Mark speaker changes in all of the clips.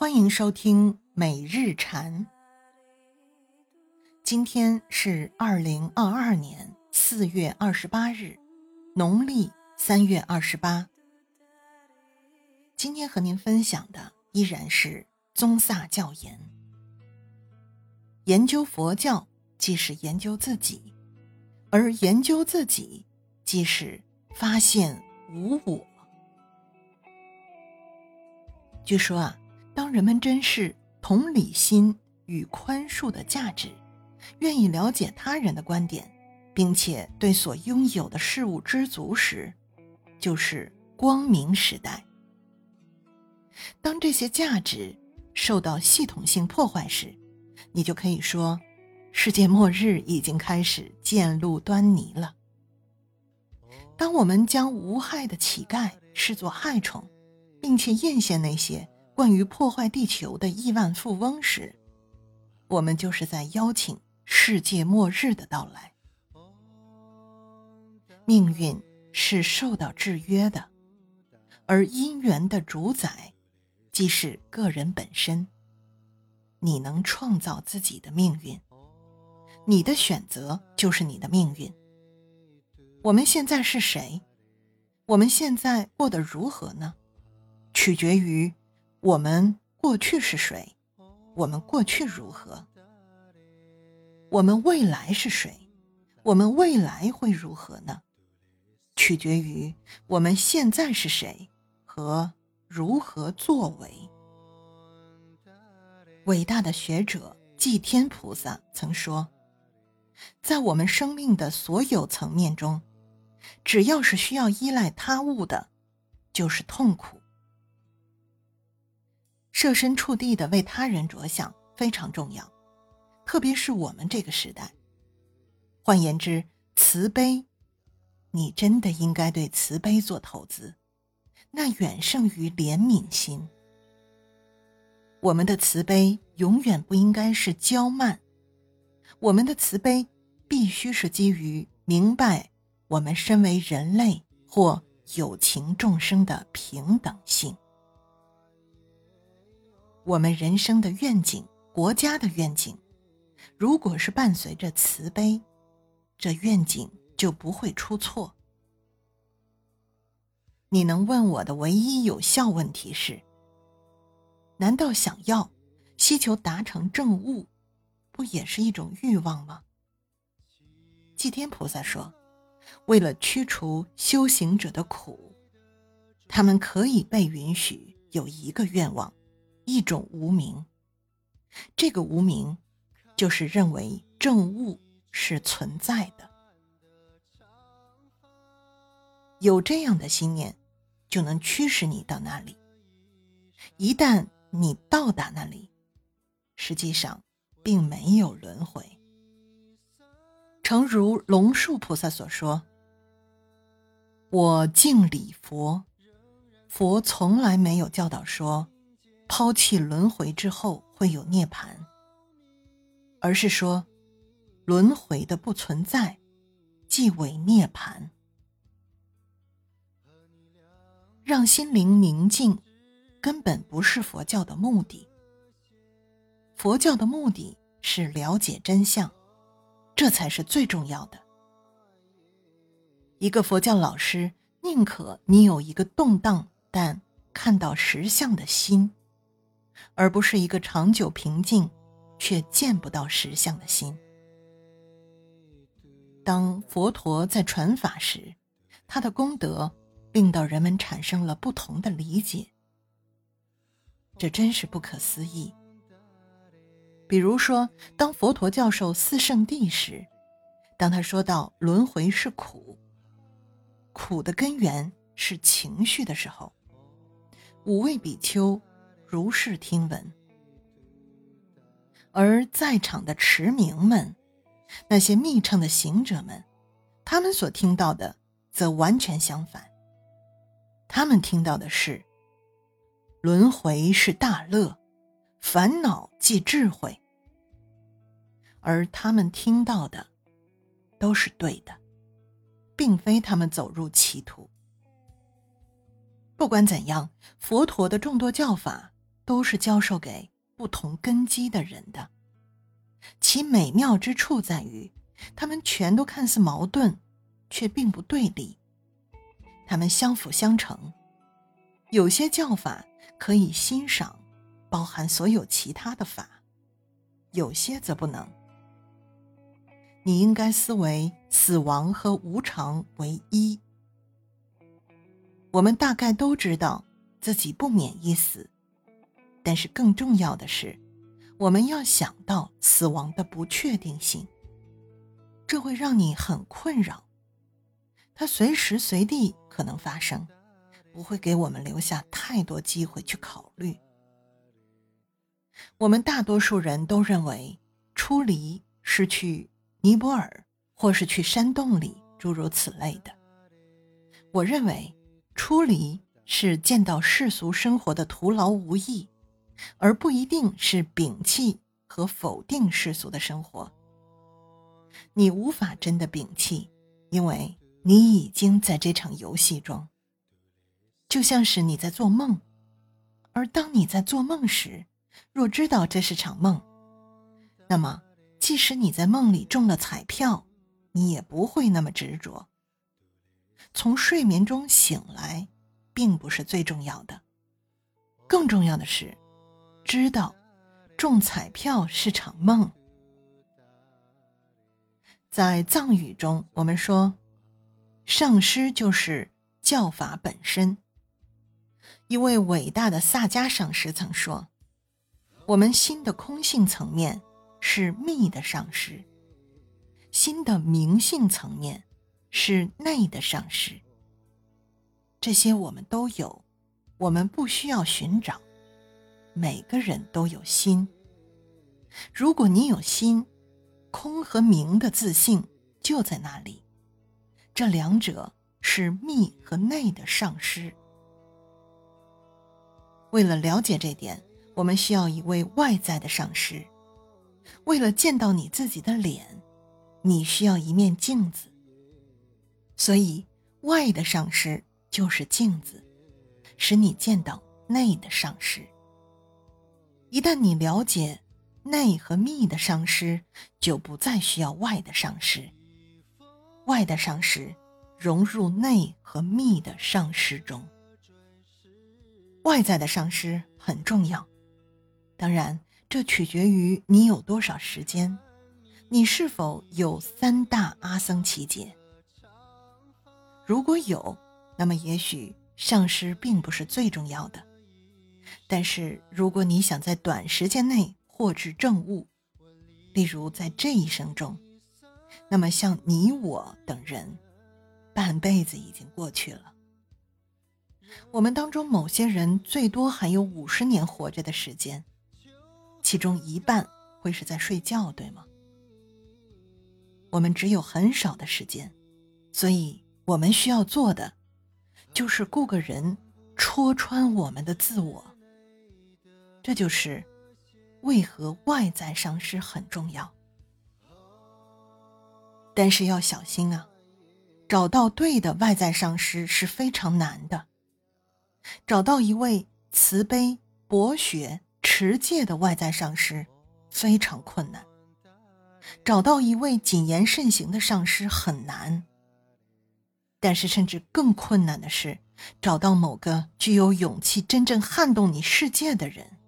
Speaker 1: 欢迎收听每日禅。今天是二零二二年四月二十八日，农历三月二十八。今天和您分享的依然是宗萨教言。研究佛教，即是研究自己，而研究自己，即是发现无我。据说啊。当人们珍视同理心与宽恕的价值，愿意了解他人的观点，并且对所拥有的事物知足时，就是光明时代。当这些价值受到系统性破坏时，你就可以说，世界末日已经开始见露端倪了。当我们将无害的乞丐视作害虫，并且艳羡那些。关于破坏地球的亿万富翁时，我们就是在邀请世界末日的到来。命运是受到制约的，而因缘的主宰即是个人本身。你能创造自己的命运，你的选择就是你的命运。我们现在是谁？我们现在过得如何呢？取决于。我们过去是谁？我们过去如何？我们未来是谁？我们未来会如何呢？取决于我们现在是谁和如何作为。伟大的学者祭天菩萨曾说：“在我们生命的所有层面中，只要是需要依赖他物的，就是痛苦。”设身处地的为他人着想非常重要，特别是我们这个时代。换言之，慈悲，你真的应该对慈悲做投资，那远胜于怜悯心。我们的慈悲永远不应该是骄慢，我们的慈悲必须是基于明白我们身为人类或有情众生的平等性。我们人生的愿景，国家的愿景，如果是伴随着慈悲，这愿景就不会出错。你能问我的唯一有效问题是：难道想要、希求达成正悟，不也是一种欲望吗？祭天菩萨说，为了驱除修行者的苦，他们可以被允许有一个愿望。一种无名，这个无名，就是认为正物是存在的。有这样的心念，就能驱使你到那里。一旦你到达那里，实际上并没有轮回。诚如龙树菩萨所说：“我敬礼佛，佛从来没有教导说。”抛弃轮回之后会有涅槃，而是说，轮回的不存在即为涅槃。让心灵宁静，根本不是佛教的目的。佛教的目的是了解真相，这才是最重要的。一个佛教老师宁可你有一个动荡但看到实相的心。而不是一个长久平静，却见不到实相的心。当佛陀在传法时，他的功德令到人们产生了不同的理解，这真是不可思议。比如说，当佛陀教授四圣谛时，当他说到轮回是苦，苦的根源是情绪的时候，五位比丘。如是听闻，而在场的持明们，那些密乘的行者们，他们所听到的则完全相反。他们听到的是，轮回是大乐，烦恼即智慧。而他们听到的，都是对的，并非他们走入歧途。不管怎样，佛陀的众多教法。都是教授给不同根基的人的。其美妙之处在于，他们全都看似矛盾，却并不对立，他们相辅相成。有些教法可以欣赏，包含所有其他的法；有些则不能。你应该思维死亡和无常为一。我们大概都知道自己不免一死，但是更重要的是，我们要想到死亡的不确定性。这会让你很困扰，它随时随地可能发生，不会给我们留下太多机会去考虑。我们大多数人都认为出离是去尼泊尔，或是去山洞里，诸如此类的。我认为。出离是见到世俗生活的徒劳无益，而不一定是摒弃和否定世俗的生活。你无法真的摒弃，因为你已经在这场游戏中。就像是你在做梦，而当你在做梦时，若知道这是场梦，那么即使你在梦里中了彩票，你也不会那么执着。从睡眠中醒来，并不是最重要的，更重要的是，知道中彩票是场梦。在藏语中，我们说，上师就是教法本身。一位伟大的萨迦上师曾说：“我们心的空性层面是密的上师，心的明性层面。”是内的上师。这些我们都有，我们不需要寻找。每个人都有心。如果你有心，空和明的自信就在那里。这两者是密和内的上师。为了了解这点，我们需要一位外在的上师。为了见到你自己的脸，你需要一面镜子。所以，外的上师就是镜子，使你见到内的上师。一旦你了解内和密的上师，就不再需要外的上师。外的上师融入内和密的上师中。外在的上师很重要，当然，这取决于你有多少时间，你是否有三大阿僧祇劫。如果有，那么也许上师并不是最重要的。但是，如果你想在短时间内获知正悟，例如在这一生中，那么像你我等人，半辈子已经过去了。我们当中某些人最多还有五十年活着的时间，其中一半会是在睡觉，对吗？我们只有很少的时间，所以。我们需要做的，就是雇个人戳穿我们的自我。这就是为何外在上师很重要。但是要小心啊，找到对的外在上师是非常难的。找到一位慈悲、博学、持戒的外在上师非常困难。找到一位谨言慎行的上师很难。但是，甚至更困难的是，找到某个具有勇气、真正撼动你世界的人。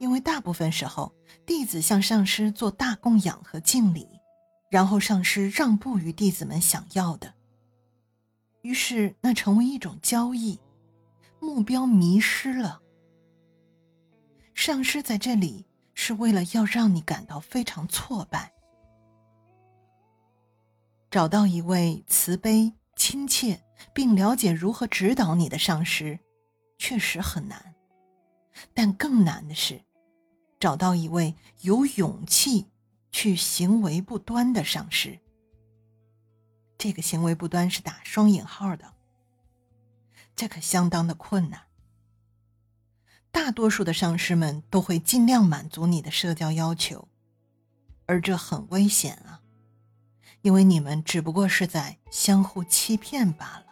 Speaker 1: 因为大部分时候，弟子向上师做大供养和敬礼，然后上师让步于弟子们想要的，于是那成为一种交易，目标迷失了。上师在这里是为了要让你感到非常挫败。找到一位慈悲、亲切并了解如何指导你的上师，确实很难。但更难的是，找到一位有勇气去行为不端的上师。这个行为不端是打双引号的，这可相当的困难。大多数的上师们都会尽量满足你的社交要求，而这很危险啊。因为你们只不过是在相互欺骗罢了。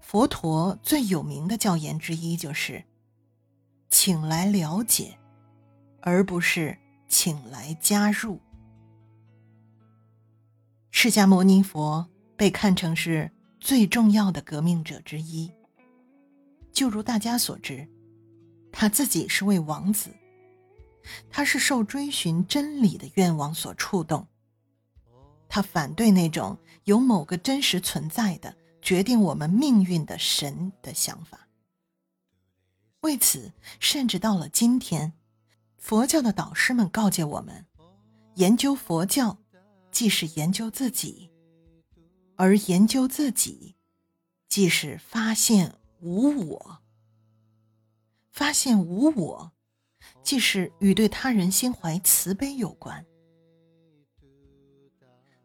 Speaker 1: 佛陀最有名的教言之一就是“请来了解”，而不是“请来加入”。释迦牟尼佛被看成是最重要的革命者之一。就如大家所知，他自己是位王子，他是受追寻真理的愿望所触动。他反对那种有某个真实存在的。决定我们命运的神的想法。为此，甚至到了今天，佛教的导师们告诫我们：研究佛教，既是研究自己；而研究自己，既是发现无我。发现无我，既是与对他人心怀慈悲有关。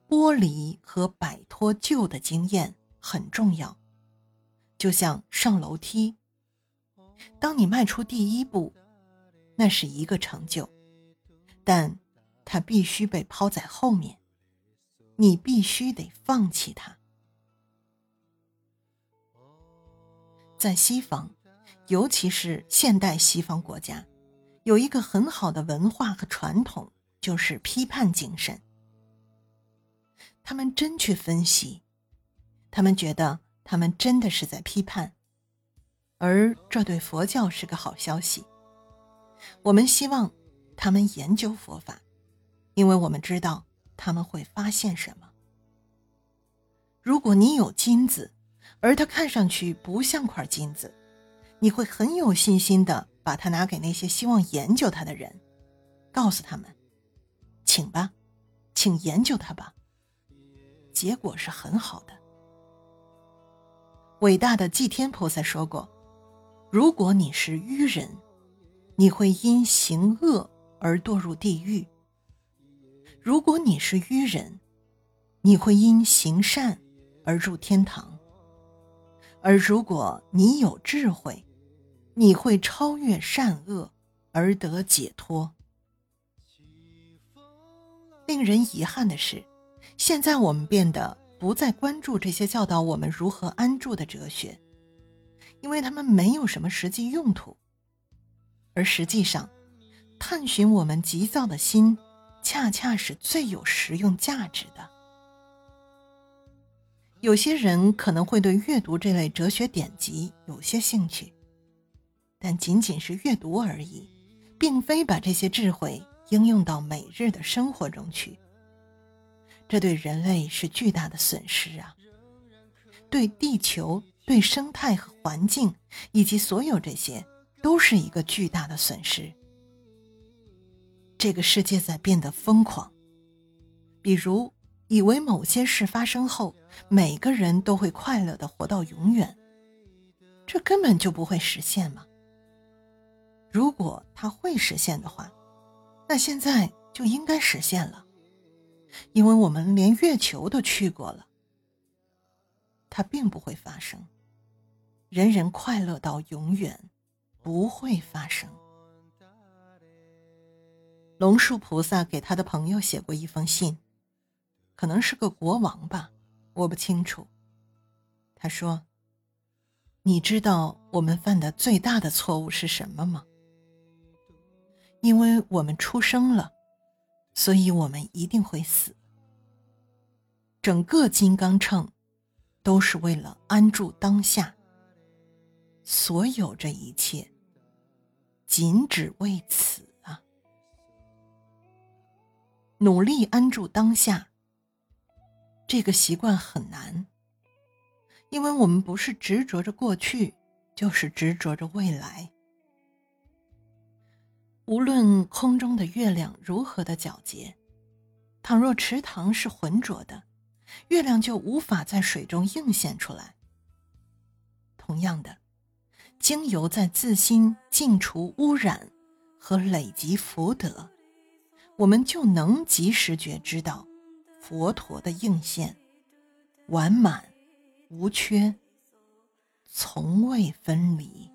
Speaker 1: 剥离和摆脱旧的经验。很重要，就像上楼梯。当你迈出第一步，那是一个成就，但它必须被抛在后面，你必须得放弃它。在西方，尤其是现代西方国家，有一个很好的文化和传统，就是批判精神。他们真去分析。他们觉得他们真的是在批判，而这对佛教是个好消息。我们希望他们研究佛法，因为我们知道他们会发现什么。如果你有金子，而它看上去不像块金子，你会很有信心的把它拿给那些希望研究它的人，告诉他们：“请吧，请研究它吧。”结果是很好的。伟大的祭天菩萨说过：“如果你是愚人，你会因行恶而堕入地狱；如果你是愚人，你会因行善而入天堂；而如果你有智慧，你会超越善恶而得解脱。”令人遗憾的是，现在我们变得。不再关注这些教导我们如何安住的哲学，因为他们没有什么实际用途。而实际上，探寻我们急躁的心，恰恰是最有实用价值的。有些人可能会对阅读这类哲学典籍有些兴趣，但仅仅是阅读而已，并非把这些智慧应用到每日的生活中去。这对人类是巨大的损失啊！对地球、对生态和环境，以及所有这些，都是一个巨大的损失。这个世界在变得疯狂，比如以为某些事发生后，每个人都会快乐的活到永远，这根本就不会实现嘛。如果它会实现的话，那现在就应该实现了。因为我们连月球都去过了，它并不会发生。人人快乐到永远，不会发生。龙树菩萨给他的朋友写过一封信，可能是个国王吧，我不清楚。他说：“你知道我们犯的最大的错误是什么吗？因为我们出生了。”所以我们一定会死。整个金刚秤都是为了安住当下，所有这一切仅只为此啊！努力安住当下，这个习惯很难，因为我们不是执着着过去，就是执着着未来。无论空中的月亮如何的皎洁，倘若池塘是浑浊的，月亮就无法在水中映现出来。同样的，经由在自心净除污染和累积福德，我们就能及时觉知到佛陀的应现，完满无缺，从未分离。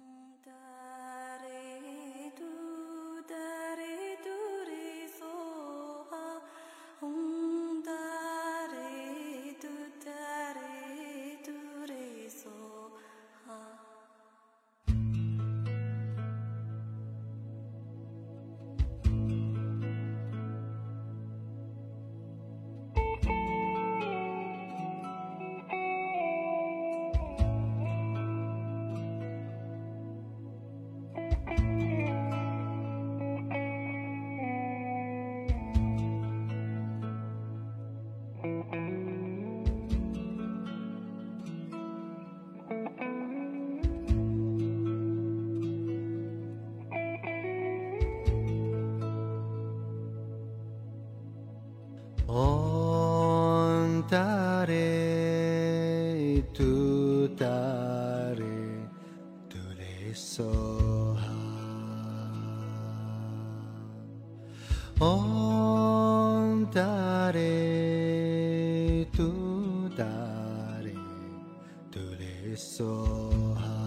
Speaker 2: so high on dare to dare to so high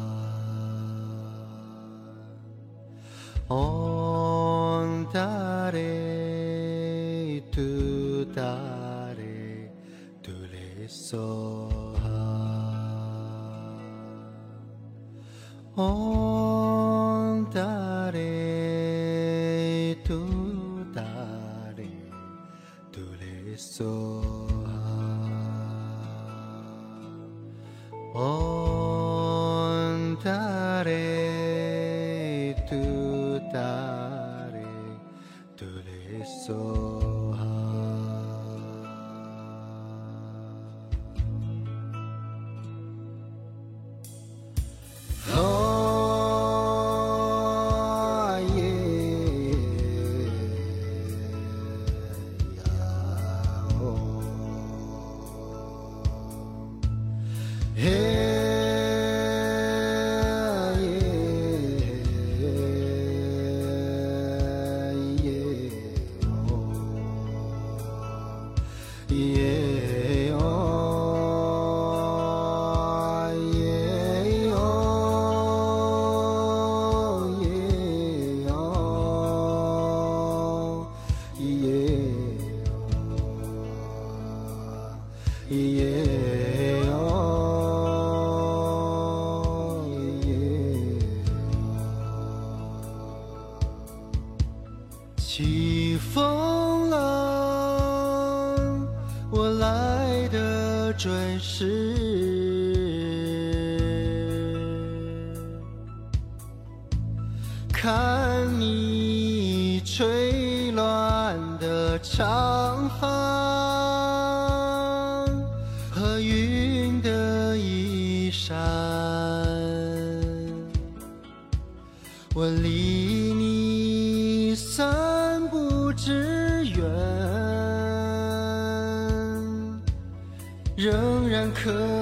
Speaker 2: on dare to dare to so high on 我离你三步之远仍然可